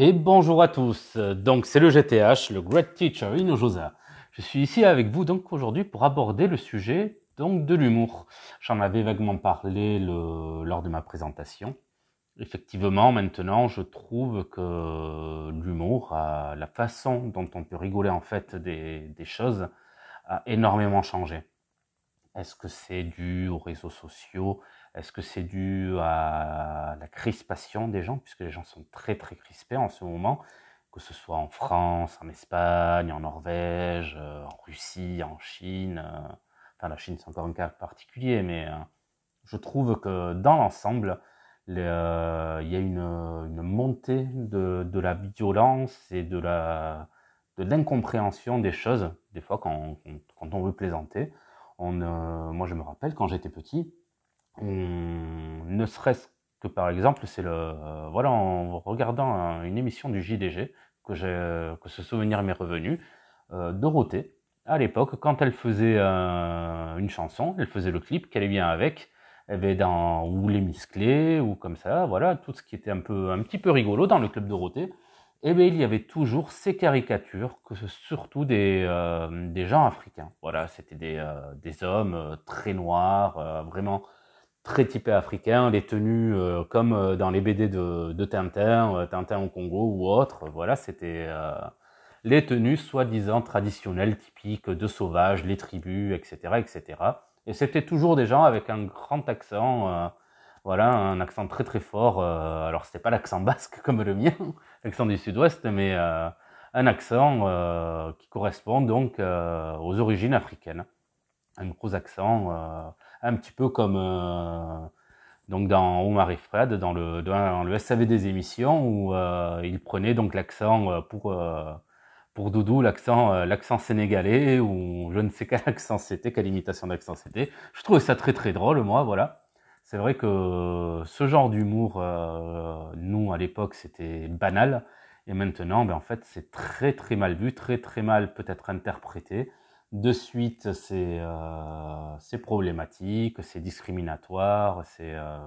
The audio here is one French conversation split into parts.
Et bonjour à tous. Donc c'est le GTH, le Great Teacher Inojosa. Je suis ici avec vous donc aujourd'hui pour aborder le sujet donc de l'humour. J'en avais vaguement parlé lors de ma présentation. Effectivement, maintenant, je trouve que l'humour, la façon dont on peut rigoler en fait des, des choses, a énormément changé. Est-ce que c'est dû aux réseaux sociaux Est-ce que c'est dû à la crispation des gens, puisque les gens sont très très crispés en ce moment, que ce soit en France, en Espagne, en Norvège, euh, en Russie, en Chine. Euh, enfin, la Chine, c'est encore un cas particulier, mais euh, je trouve que dans l'ensemble, il y a une, montée de, la violence et de l'incompréhension des choses, des fois quand, on veut plaisanter. Moi, je me rappelle quand j'étais petit, ne serait-ce que par exemple, c'est le euh, voilà en regardant une émission du JDG que j'ai que ce souvenir m'est revenu. Euh, Dorothée, à l'époque, quand elle faisait euh, une chanson, elle faisait le clip qu'elle est bien avec, avait dans ou les musclés ou comme ça, voilà tout ce qui était un peu un petit peu rigolo dans le club Dorothée eh bien, il y avait toujours ces caricatures, que surtout des, euh, des gens africains. Voilà, c'était des, des hommes très noirs, vraiment très typés africains, les tenues comme dans les BD de, de Tintin, Tintin au Congo ou autre. Voilà, c'était les tenues soi-disant traditionnelles, typiques de sauvages, les tribus, etc., etc. Et c'était toujours des gens avec un grand accent voilà, un accent très très fort. Euh, alors c'était pas l'accent basque comme le mien, l'accent du sud-ouest, mais euh, un accent euh, qui correspond donc aux origines africaines. Un gros accent, un petit peu comme donc dans Omar et Fred, dans le, dans le SAV des émissions, où il prenait donc l'accent pour pour Doudou, l'accent l'accent sénégalais, ou je ne sais quel accent c'était, quelle imitation d'accent c'était. Je trouvais ça très très drôle, moi, voilà. C'est vrai que ce genre d'humour, euh, nous à l'époque, c'était banal. Et maintenant, ben, en fait, c'est très très mal vu, très très mal peut-être interprété. De suite, c'est euh, problématique, c'est discriminatoire, c'est euh,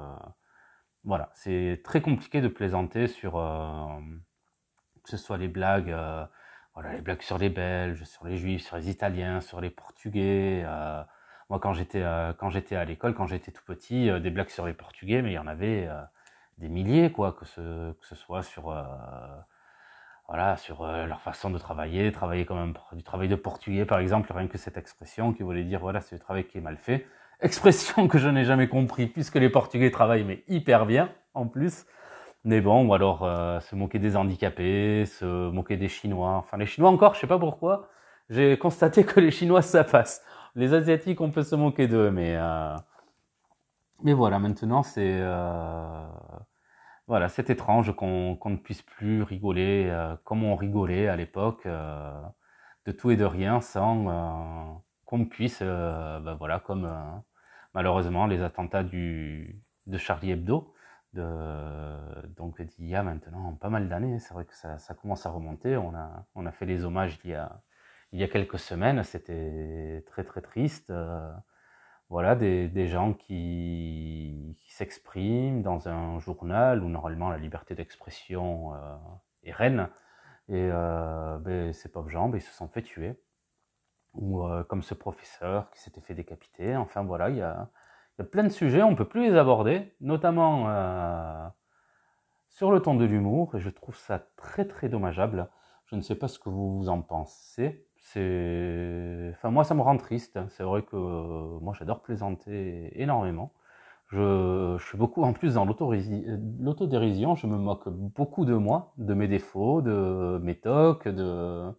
voilà, c'est très compliqué de plaisanter sur euh, que ce soit les blagues, euh, voilà, les blagues sur les Belges, sur les Juifs, sur les Italiens, sur les Portugais. Euh, moi, quand j'étais euh, quand j'étais à l'école, quand j'étais tout petit, des blagues sur les Portugais, mais il y en avait des milliers, quoi, que ce que ce soit sur voilà sur leur façon de travailler, travailler comme un, du travail de portugais, par exemple, rien que cette expression qui voulait dire voilà c'est le travail qui est mal fait. Expression que je n'ai jamais compris puisque les Portugais travaillent mais hyper bien en plus. Mais bon, ou alors se moquer des handicapés, se moquer des Chinois. Enfin, les Chinois encore, je sais pas pourquoi. J'ai constaté que les Chinois ça passe. Les Asiatiques, on peut se moquer d'eux, mais euh, mais voilà, maintenant c'est euh, voilà, c'est étrange qu'on ne puisse plus rigoler euh, comme on rigolait à l'époque de tout et de rien sans qu'on puisse, ben voilà, comme malheureusement les attentats du de Charlie Hebdo, de, donc d'il y a maintenant pas mal d'années. C'est vrai que ça, ça, commence à remonter. On a, on a fait les hommages il y a, il y a quelques semaines, c'était très très triste. Voilà, des, gens qui, s'expriment dans un journal où normalement la liberté d'expression euh, est reine. Et euh, ben, ces pauvres gens, ben, ils se sont fait tuer. Ou euh, comme ce professeur qui s'était fait décapiter. Enfin voilà, il y a, y a plein de sujets, on peut plus les aborder, notamment euh, sur le ton de l'humour. Et je trouve ça très très dommageable. Je ne sais pas ce que vous en pensez c'est, enfin moi ça me rend triste. C'est vrai que euh, moi j'adore plaisanter énormément. Je, je, suis beaucoup en plus dans l'autodérision. Je me moque beaucoup de moi, de mes défauts, de mes tocs, de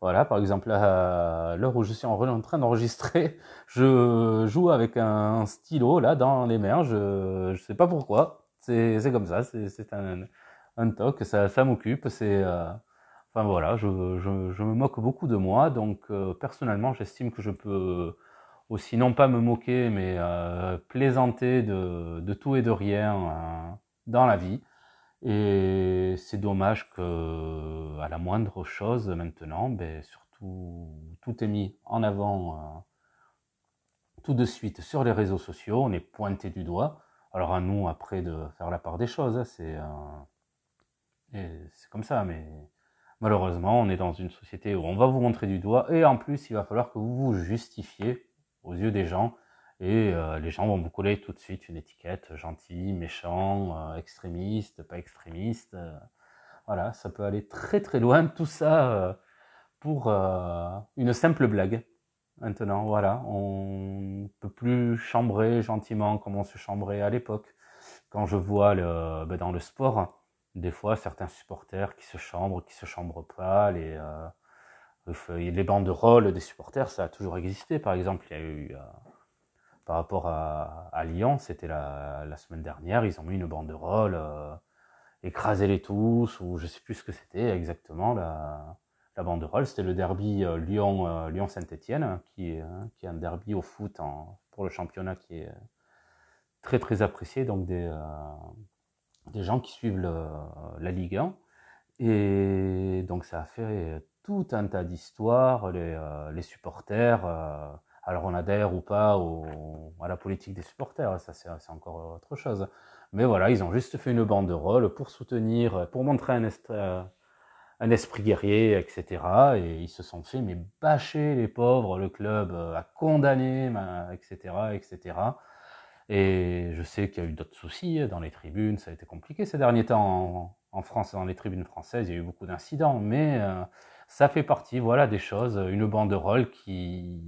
voilà. Par exemple à l'heure où je suis en train d'enregistrer, je joue avec un stylo là dans les mains. Je je sais pas pourquoi. C'est comme ça. C'est un un toc. Ça ça m'occupe. C'est euh, Enfin voilà, je, me moque beaucoup de moi, donc euh, personnellement j'estime que je peux aussi non pas me moquer, mais euh, plaisanter de, tout et de rien euh, dans la vie. Et c'est dommage que à la moindre chose maintenant, ben, surtout tout est mis en avant tout de suite sur les réseaux sociaux, on est pointé du doigt. Alors à nous après de faire la part des choses, hein, c'est c'est comme ça, mais malheureusement, on est dans une société où on va vous montrer du doigt et en plus, il va falloir que vous vous justifiez aux yeux des gens et euh, les gens vont vous coller tout de suite une étiquette gentil, méchant, euh, extrémiste, pas extrémiste. Euh. voilà, ça peut aller très très loin tout ça pour une simple blague. Maintenant, voilà, on peut plus chambrer gentiment comme on se chambrait à l'époque. Quand je vois le, ben dans le sport, des fois certains supporters qui se chambrent, qui se chambrent pas, les, euh, les banderoles des supporters, ça a toujours existé. Par exemple, il y a eu, euh, par rapport à, à Lyon, c'était la, la, semaine dernière, ils ont mis une banderole, euh, écrasez-les tous, ou je sais plus ce que c'était exactement, la, la banderole. C'était le derby euh, Lyon, euh, Lyon-Saint-Etienne, qui, est, hein, qui est un derby au foot en, pour le championnat qui est très très apprécié, donc des, des gens qui suivent le, la Ligue 1. Et donc ça a fait tout un tas d'histoires, les, euh, les, supporters, euh, alors on adhère ou pas au, à la politique des supporters, ça c'est encore autre chose. Mais voilà, ils ont juste fait une banderole pour soutenir, pour montrer un, euh, un esprit guerrier, etc. Et ils se sont fait mais bâcher les pauvres, le club a condamné, etc., etc. Et je sais qu'il y a eu d'autres soucis dans les tribunes, ça a été compliqué ces derniers temps en, France, dans les tribunes françaises, il y a eu beaucoup d'incidents, mais euh, ça fait partie, voilà, des choses, une banderole qui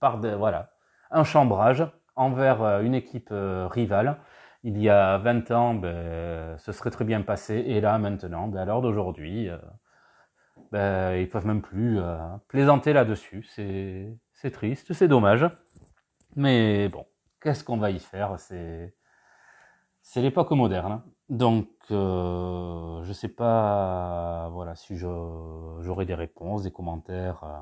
part de, voilà, un chambrage envers euh, une équipe euh, rivale. Il y a 20 ans, ben, ce serait très bien passé, et là, maintenant, ben, à l'heure d'aujourd'hui, ben, ils peuvent même plus plaisanter là-dessus. C'est triste, c'est dommage, mais bon qu'est-ce qu'on va y faire? C'est c'est l'époque moderne. Donc, euh, je sais pas, voilà, si j'aurai des réponses, des commentaires euh,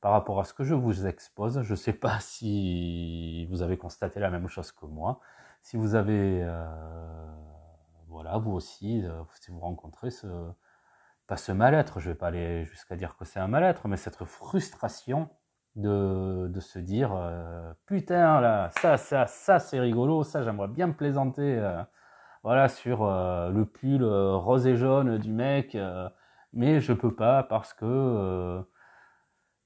par rapport à ce que je vous expose. Je sais pas si vous avez constaté la même chose que moi. Si vous avez, euh, voilà, vous aussi, euh, si vous rencontrez ce, pas ce mal-être, je vais pas aller jusqu'à dire que c'est un mal-être, mais cette frustration de, de se dire euh, putain là ça ça ça c'est rigolo ça j'aimerais bien me plaisanter euh, voilà sur euh, le pull rose et jaune du mec mais je peux pas parce que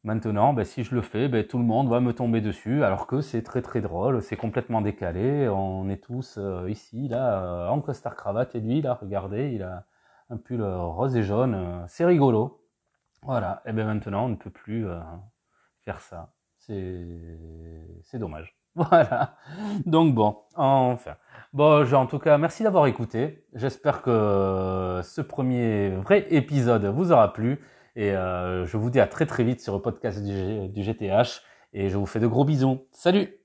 maintenant ben, si je le fais ben, tout le monde va me tomber dessus alors que c'est très très drôle c'est complètement décalé on est tous ici là en costard cravate et lui là regardez il a un pull rose et jaune c'est rigolo. Voilà et ben maintenant on ne peut plus C'est dommage. Voilà. Donc bon, enfin. Bon, en tout cas, merci d'avoir écouté. J'espère que ce premier vrai épisode vous aura plu. Et euh, je vous dis à très très vite sur le podcast du, du GTH. Et je vous fais de gros bisous. Salut